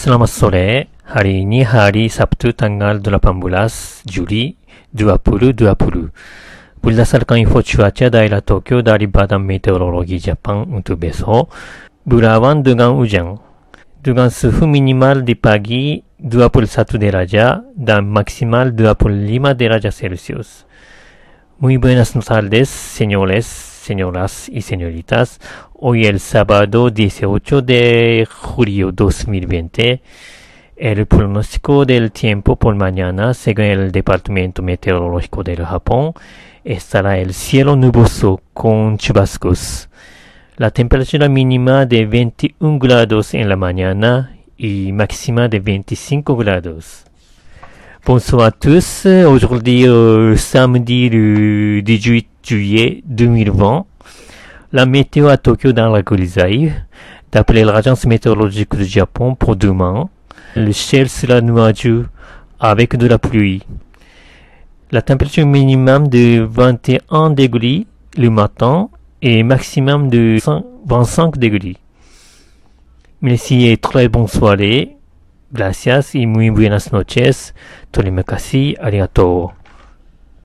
Selamat sore, hari ini hari Sabtu tanggal 18 Juli 2020. Berdasarkan info cuaca daerah Tokyo dari Badan Meteorologi Jepang untuk besok, berawan dengan hujan. Dengan suhu minimal di pagi 21 derajat dan maksimal 25 derajat Celsius. Muy buenas tardes, señores, señoras y señoritas. Hoy el sábado 18 de julio 2020, el pronóstico del tiempo por mañana, según el Departamento Meteorológico del Japón, estará el cielo nuboso con chubascos. La temperatura mínima de 21 grados en la mañana y máxima de 25 grados. Bonsoir à tous. Aujourd'hui, euh, samedi le 18 juillet 2020, la météo à Tokyo dans la grisaille. D'après l'agence météorologique du Japon pour demain, le ciel sera nuageux avec de la pluie. La température minimum de 21 degrés le matin et maximum de 25 degrés. Merci et très bonne soirée. Gracias y muy buenas noches. Torimekasi, arigato.